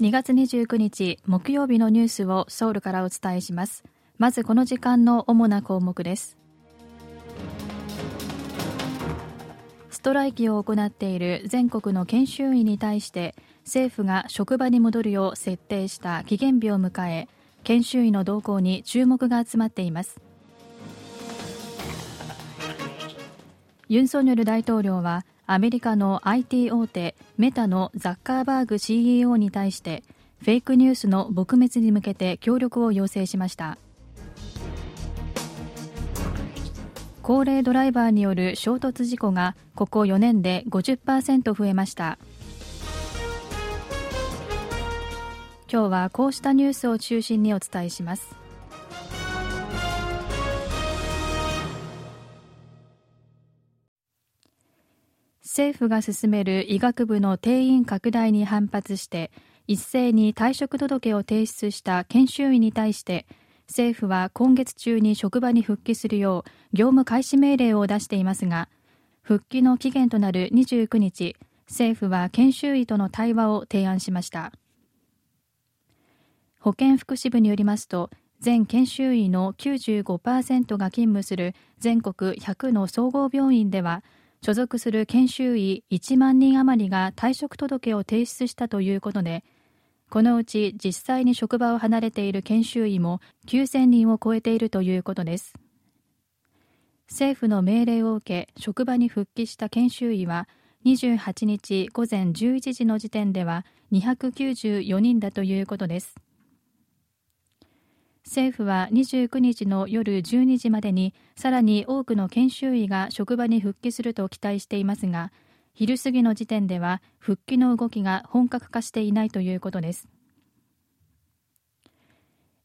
2月29日木曜日のニュースをソウルからお伝えします。まずこの時間の主な項目です。ストライキを行っている全国の研修医に対して政府が職場に戻るよう設定した期限日を迎え研修医の動向に注目が集まっています。ユン・ソンニョル大統領はアメリカの IT 大手メタのザッカーバーグ CEO に対してフェイクニュースの撲滅に向けて協力を要請しました。高齢ドライバーによる衝突事故がここ4年で50%増えました。今日はこうしたニュースを中心にお伝えします。政府が進める医学部の定員拡大に反発して一斉に退職届を提出した研修医に対して政府は今月中に職場に復帰するよう業務開始命令を出していますが復帰の期限となる29日政府は研修医との対話を提案しました。保健福祉部によりますと全研修医の95%が勤務する全国100の総合病院では所属する研修医1万人余りが退職届を提出したということでこのうち実際に職場を離れている研修医も9000人を超えているということです。政府の命令を受け職場に復帰した研修医は28日午前11時の時点では294人だということです。政府は29日の夜12時までにさらに多くの研修医が職場に復帰すると期待していますが昼過ぎの時点では復帰の動きが本格化していないということです。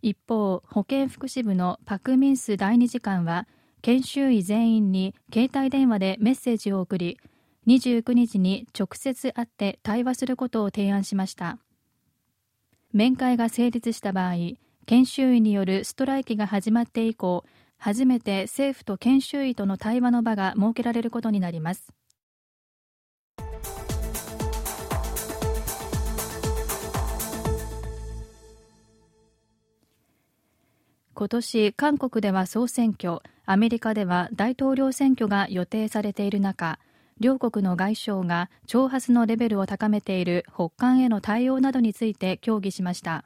一方保健福祉部のパク・ミンス第二次官は研修医全員に携帯電話でメッセージを送り29日に直接会って対話することを提案しました。面会が成立した場合研修医によるストライキが始まって以降初めて政府と研修医との対話の場が設けられることになります。今年韓国では総選挙アメリカでは大統領選挙が予定されている中両国の外相が挑発のレベルを高めている北韓への対応などについて協議しました。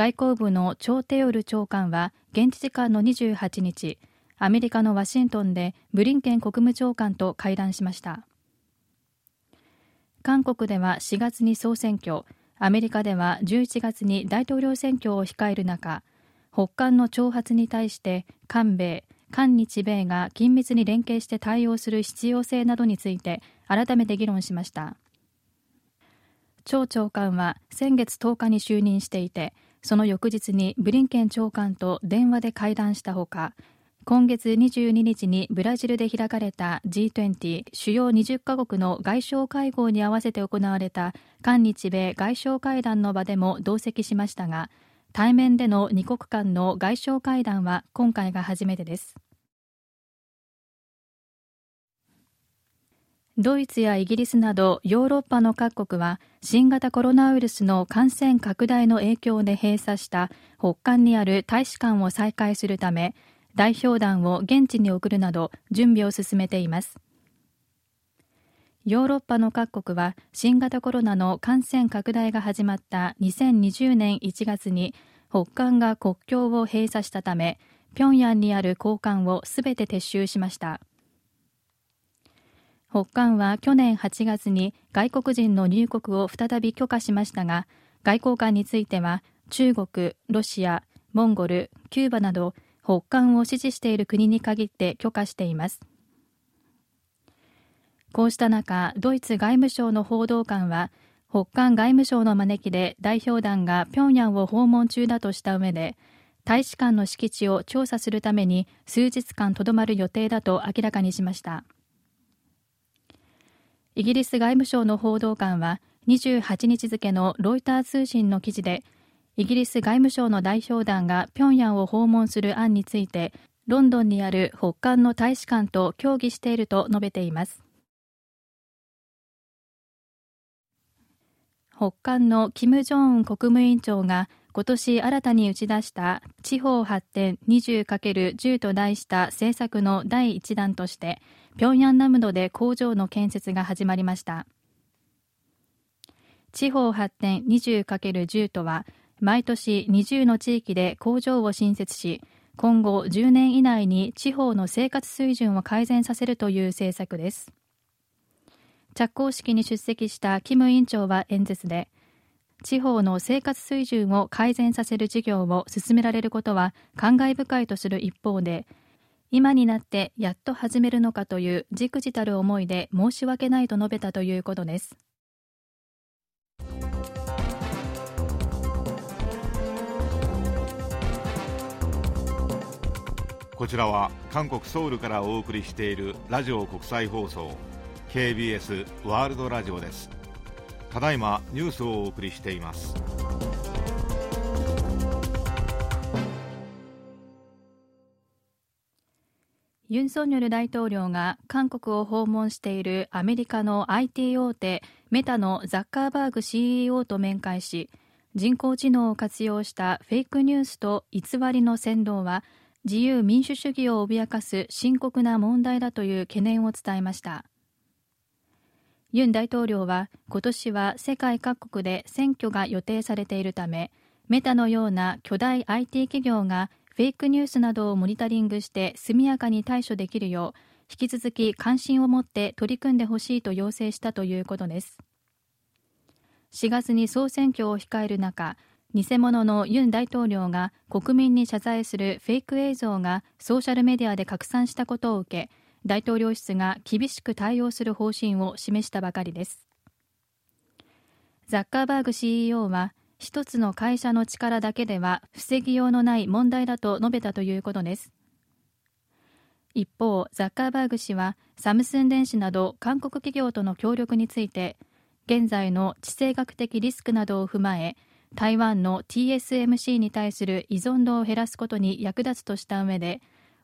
外交部のチョー・テヨル長官は現地時間の28日アメリカのワシントンでブリンケン国務長官と会談しました。韓国では4月に総選挙アメリカでは11月に大統領選挙を控える中北韓の挑発に対して韓米韓日米が緊密に連携して対応する必要性などについて改めて議論しました。張長官は先月10日に就任していてその翌日にブリンケン長官と電話で会談したほか今月22日にブラジルで開かれた G20 主要20カ国の外相会合に合わせて行われた韓日米外相会談の場でも同席しましたが対面での2国間の外相会談は今回が初めてです。ドイツやイギリスなどヨーロッパの各国は新型コロナウイルスの感染拡大の影響で閉鎖した北韓にある大使館を再開するため代表団を現地に送るなど準備を進めています。ヨーロッパの各国は新型コロナの感染拡大が始まった2020年1月に北韓が国境を閉鎖したため平壌にある高官をすべて撤収しました。北韓は去年8月に外国人の入国を再び許可しましたが外交官については中国、ロシア、モンゴル、キューバなど北韓を支持している国に限って許可しています。こうした中ドイツ外務省の報道官は北韓外務省の招きで代表団が平壌を訪問中だとした上で大使館の敷地を調査するために数日間とどまる予定だと明らかにしました。イギリス外務省の報道官は28日付のロイター通信の記事でイギリス外務省の代表団が平壌を訪問する案についてロンドンにある北韓の大使館と協議していると述べています。北韓の金正恩国務委員長が今年新たに打ち出した地方発展 20×10 と題した政策の第1弾として平壌南道で工場の建設が始まりました。地方発展 20×10 とは毎年20の地域で工場を新設し今後10年以内に地方の生活水準を改善させるという政策です。着工式に出席したキム委員長は演説で地方の生活水準を改善させる事業を進められることは感慨深いとする一方で今になってやっと始めるのかというじくじたる思いで申し訳ないと述べたということです。こちらは韓国ソウルからお送りしているラジオ国際放送 KBS ワールドラジオです。ただいまニュースをお送りしています。ユン・ソンニョル大統領が韓国を訪問しているアメリカの IT 大手メタのザッカーバーグ CEO と面会し人工知能を活用したフェイクニュースと偽りの扇動は自由民主主義を脅かす深刻な問題だという懸念を伝えました。ユン大統領は今年は世界各国で選挙が予定されているためメタのような巨大 IT 企業がフェイクニュースなどをモニタリングして速やかに対処できるよう引き続き関心を持って取り組んでほしいと要請したということです。4月に総選挙を控える中偽物のユン大統領が国民に謝罪するフェイク映像がソーシャルメディアで拡散したことを受け大統領室が厳しく対応する方針を示したばかりです。ザッカーバーグ CEO は一つの会社の力だけでは防ぎようのない問題だと述べたということです。一方ザッカーバーグ氏はサムスン電子など韓国企業との協力について現在の地政学的リスクなどを踏まえ台湾の TSMC に対する依存度を減らすことに役立つとした上で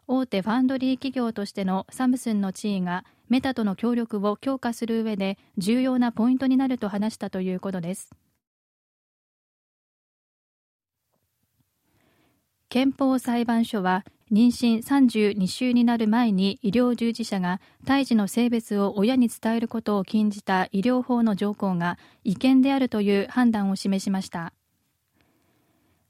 大手ファンドリー企業としてのサムスンの地位がメタとの協力を強化する上で重要なポイントになると話したということです。憲法裁判所は妊娠32週になる前に医療従事者が胎児の性別を親に伝えることを禁じた医療法の条項が違憲であるという判断を示しました。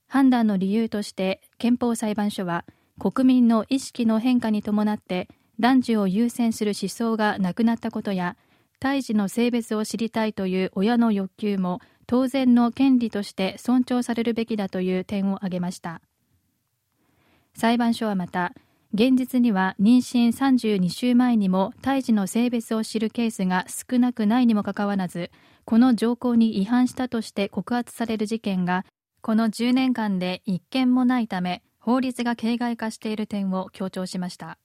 判断の理由として憲法裁判所は国民の意識の変化に伴って男児を優先する思想がなくなったことや胎児の性別を知りたいという親の欲求も当然の権利として尊重されるべきだという点を挙げました。裁判所はまた現実には妊娠32週前にも胎児の性別を知るケースが少なくないにもかかわらずこの条項に違反したとして告発される事件がこの10年間で1件もないため法律が形骸化している点を強調しました。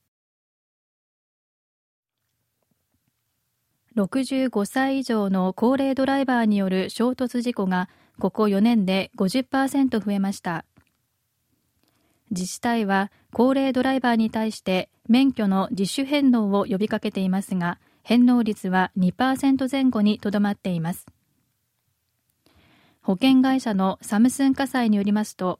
65歳以上の高齢ドライバーによる衝突事故がここ4年で50%増えました。自治体は高齢ドライバーに対して免許の自主返納を呼びかけていますが返納率は2%前後にとどまっています。保険会社のサムスン火災によりますと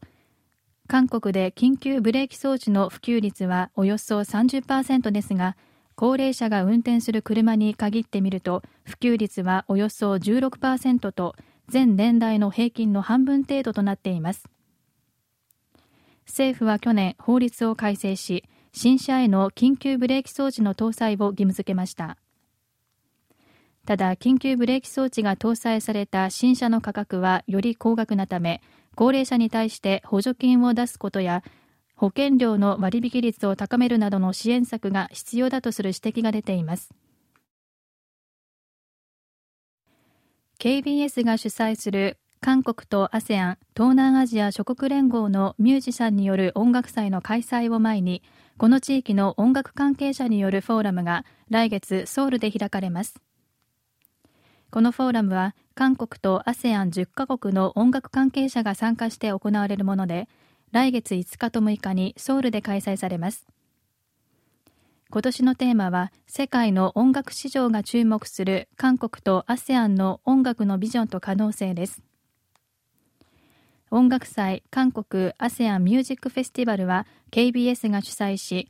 韓国で緊急ブレーキ装置の普及率はおよそ30%ですが高齢者が運転する車に限ってみると普及率はおよそ16%と全年代の平均の半分程度となっています。政府は去年法律を改正し新車への緊急ブレーキ装置の搭載を義務付けました。ただ緊急ブレーキ装置が搭載された新車の価格はより高額なため高齢者に対して補助金を出すことや保険料の割引率を高めるなどの支援策が必要だとする指摘が出ています。KBS が主催する韓国と ASEAN 東南アジア諸国連合のミュージシャンによる音楽祭の開催を前にこの地域の音楽関係者によるフォーラムが来月ソウルで開かれます。このフォーラムは韓国と ASEAN10 カ国の音楽関係者が参加して行われるもので来月5日と6日にソウルで開催されます。今年のテーマは世界の音楽市場が注目する韓国と ASEAN の音楽のビジョンと可能性です。音楽祭韓国 ASEAN ミュージックフェスティバルは KBS が主催し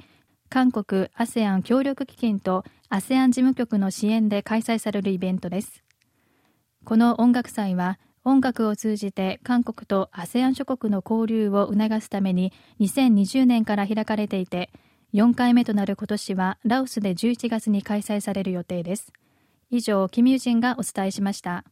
韓国 ASEAN 協力基金と ASEAN 事務局の支援で開催されるイベントです。この音楽祭は音楽を通じて韓国と ASEAN 諸国の交流を促すために2020年から開かれていて4回目となる今年はラオスで11月に開催される予定です。以上キミュジンがお伝えしました。